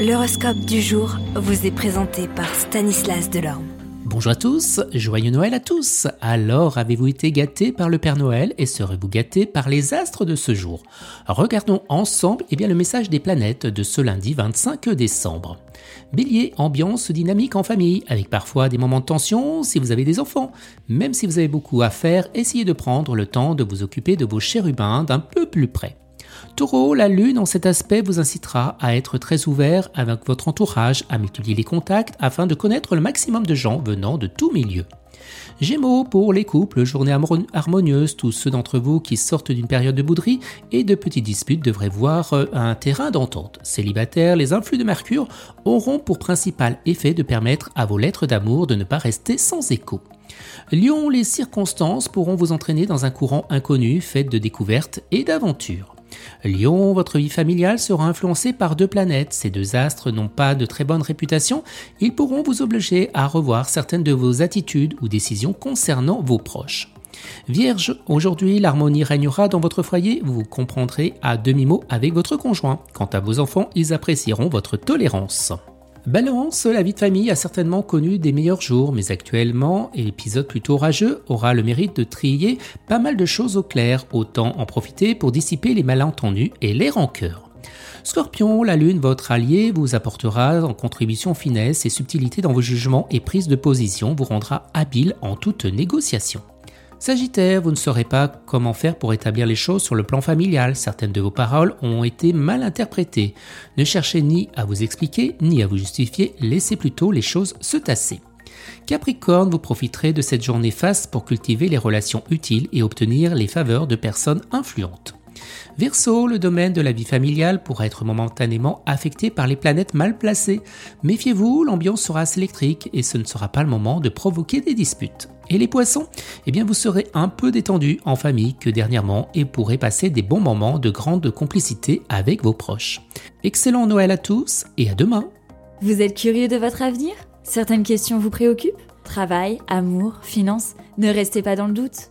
L'horoscope du jour vous est présenté par Stanislas Delorme. Bonjour à tous, joyeux Noël à tous. Alors, avez-vous été gâtés par le Père Noël et serez-vous gâtés par les astres de ce jour? Regardons ensemble eh bien, le message des planètes de ce lundi 25 décembre. Bélier, ambiance dynamique en famille, avec parfois des moments de tension si vous avez des enfants. Même si vous avez beaucoup à faire, essayez de prendre le temps de vous occuper de vos chérubins d'un peu plus près. Taureau, la lune en cet aspect vous incitera à être très ouvert avec votre entourage, à multiplier les contacts afin de connaître le maximum de gens venant de tout milieu. Gémeaux, pour les couples, journée harmonieuse, tous ceux d'entre vous qui sortent d'une période de bouderie et de petites disputes devraient voir euh, un terrain d'entente. Célibataires, les influx de Mercure auront pour principal effet de permettre à vos lettres d'amour de ne pas rester sans écho. Lion, les circonstances pourront vous entraîner dans un courant inconnu fait de découvertes et d'aventures. Lion, votre vie familiale sera influencée par deux planètes. Ces deux astres n'ont pas de très bonne réputation. Ils pourront vous obliger à revoir certaines de vos attitudes ou décisions concernant vos proches. Vierge, aujourd'hui l'harmonie régnera dans votre foyer, vous comprendrez à demi-mot avec votre conjoint. Quant à vos enfants, ils apprécieront votre tolérance. Balance, la vie de famille a certainement connu des meilleurs jours, mais actuellement, l'épisode plutôt orageux aura le mérite de trier pas mal de choses au clair, autant en profiter pour dissiper les malentendus et les rancœurs. Scorpion, la lune, votre allié, vous apportera en contribution finesse et subtilité dans vos jugements et prise de position, vous rendra habile en toute négociation. Sagittaire, vous ne saurez pas comment faire pour établir les choses sur le plan familial. Certaines de vos paroles ont été mal interprétées. Ne cherchez ni à vous expliquer, ni à vous justifier, laissez plutôt les choses se tasser. Capricorne, vous profiterez de cette journée faste pour cultiver les relations utiles et obtenir les faveurs de personnes influentes. Verseau, le domaine de la vie familiale pourra être momentanément affecté par les planètes mal placées. Méfiez-vous, l'ambiance sera assez électrique et ce ne sera pas le moment de provoquer des disputes. Et les poissons? Eh bien, vous serez un peu détendu en famille que dernièrement et pourrez passer des bons moments de grande complicité avec vos proches. Excellent Noël à tous et à demain Vous êtes curieux de votre avenir? Certaines questions vous préoccupent? Travail, amour, finances Ne restez pas dans le doute.